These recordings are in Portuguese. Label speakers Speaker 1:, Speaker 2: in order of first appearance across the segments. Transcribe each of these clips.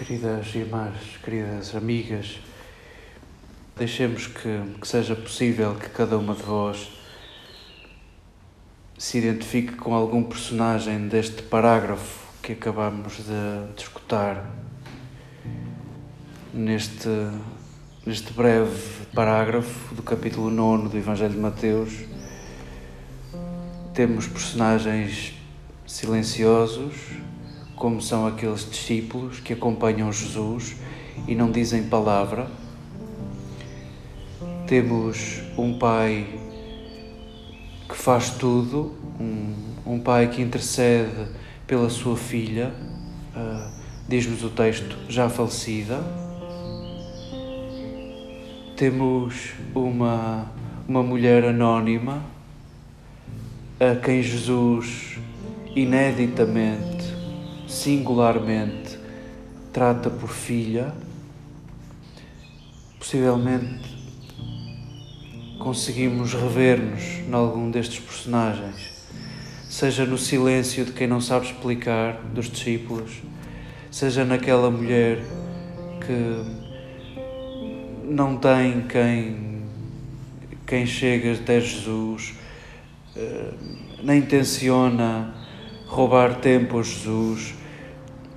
Speaker 1: Queridas irmãs, queridas amigas, deixemos que, que seja possível que cada uma de vós se identifique com algum personagem deste parágrafo que acabamos de, de escutar. Neste, neste breve parágrafo do capítulo 9 do Evangelho de Mateus, temos personagens silenciosos, como são aqueles discípulos que acompanham Jesus e não dizem palavra. Temos um pai que faz tudo, um, um pai que intercede pela sua filha, uh, diz-nos o texto, já falecida. Temos uma, uma mulher anónima a quem Jesus ineditamente singularmente trata por filha, possivelmente conseguimos rever-nos em algum destes personagens, seja no silêncio de quem não sabe explicar, dos discípulos, seja naquela mulher que não tem quem, quem chega até Jesus, eh, nem intenciona roubar tempo a Jesus,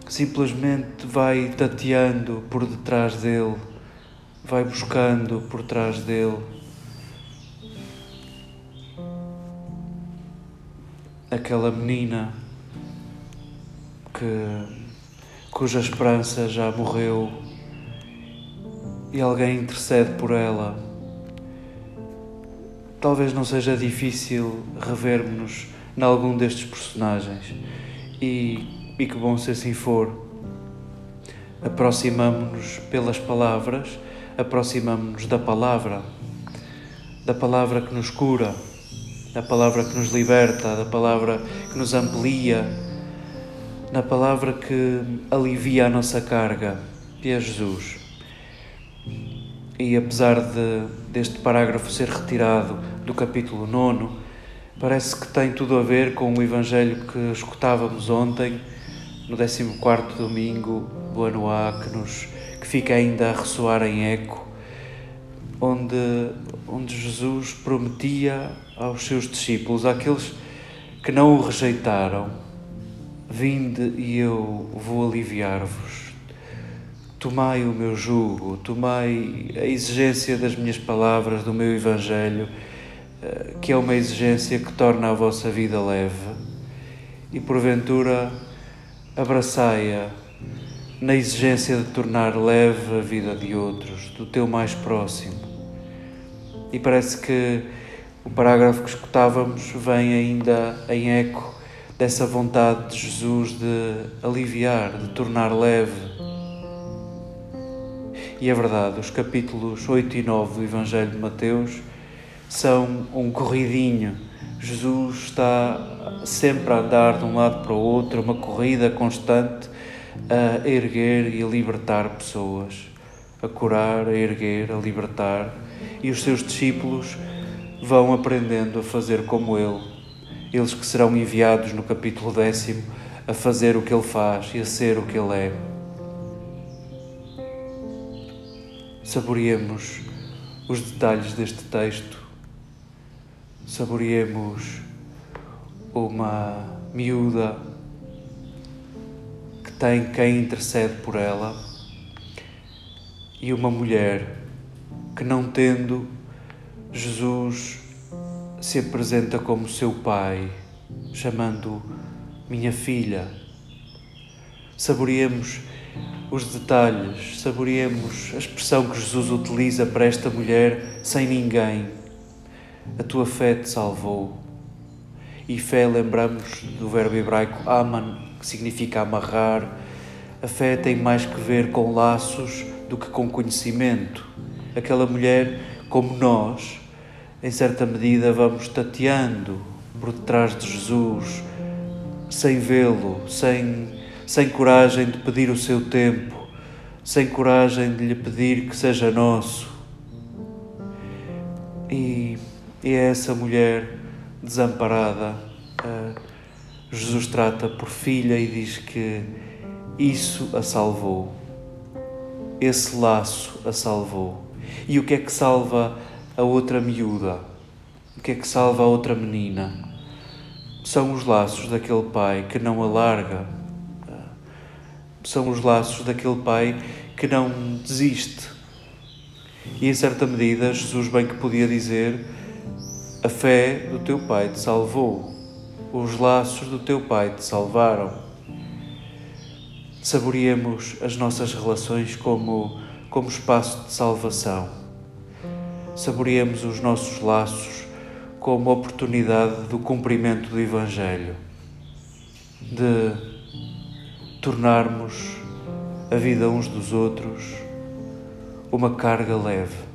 Speaker 1: simplesmente vai tateando por detrás dele, vai buscando por trás dele. Aquela menina que, cuja esperança já morreu e alguém intercede por ela. Talvez não seja difícil revermos-nos em algum destes personagens e e que bom se assim for. Aproximamo-nos pelas palavras, aproximamo-nos da palavra, da palavra que nos cura, da palavra que nos liberta, da palavra que nos amplia, da palavra que alivia a nossa carga, que é Jesus. E apesar de, deste parágrafo ser retirado do capítulo 9, parece que tem tudo a ver com o Evangelho que escutávamos ontem no 14 domingo do ano A, que, nos, que fica ainda a ressoar em eco, onde, onde Jesus prometia aos seus discípulos, àqueles que não o rejeitaram, vinde e eu vou aliviar-vos. Tomai o meu jugo, tomai a exigência das minhas palavras, do meu Evangelho, que é uma exigência que torna a vossa vida leve. E porventura, abraçai-a na exigência de tornar leve a vida de outros, do teu mais próximo. E parece que o parágrafo que escutávamos vem ainda em eco dessa vontade de Jesus de aliviar, de tornar leve. E é verdade, os capítulos 8 e 9 do Evangelho de Mateus são um corridinho. Jesus está sempre a andar de um lado para o outro, uma corrida constante a erguer e a libertar pessoas, a curar, a erguer, a libertar, e os seus discípulos vão aprendendo a fazer como ele, eles que serão enviados no capítulo décimo a fazer o que ele faz e a ser o que ele é. Saboreemos os detalhes deste texto saboreemos uma miúda que tem quem intercede por ela e uma mulher que, não tendo, Jesus se apresenta como seu pai, chamando minha filha. Saboreemos os detalhes, saboreemos a expressão que Jesus utiliza para esta mulher sem ninguém a tua fé te salvou. E fé, lembramos do verbo hebraico aman, que significa amarrar. A fé tem mais que ver com laços do que com conhecimento. Aquela mulher, como nós, em certa medida vamos tateando por detrás de Jesus, sem vê-lo, sem, sem coragem de pedir o seu tempo, sem coragem de lhe pedir que seja nosso. E e é essa mulher desamparada. Jesus trata por filha e diz que isso a salvou. esse laço a salvou. E o que é que salva a outra miúda? O que é que salva a outra menina? São os laços daquele pai que não alarga. São os laços daquele pai que não desiste. E em certa medida, Jesus bem que podia dizer: A fé do teu pai te salvou, os laços do teu pai te salvaram. Saboreemos as nossas relações como, como espaço de salvação. Saboreemos os nossos laços como oportunidade do cumprimento do Evangelho, de tornarmos a vida uns dos outros uma carga leve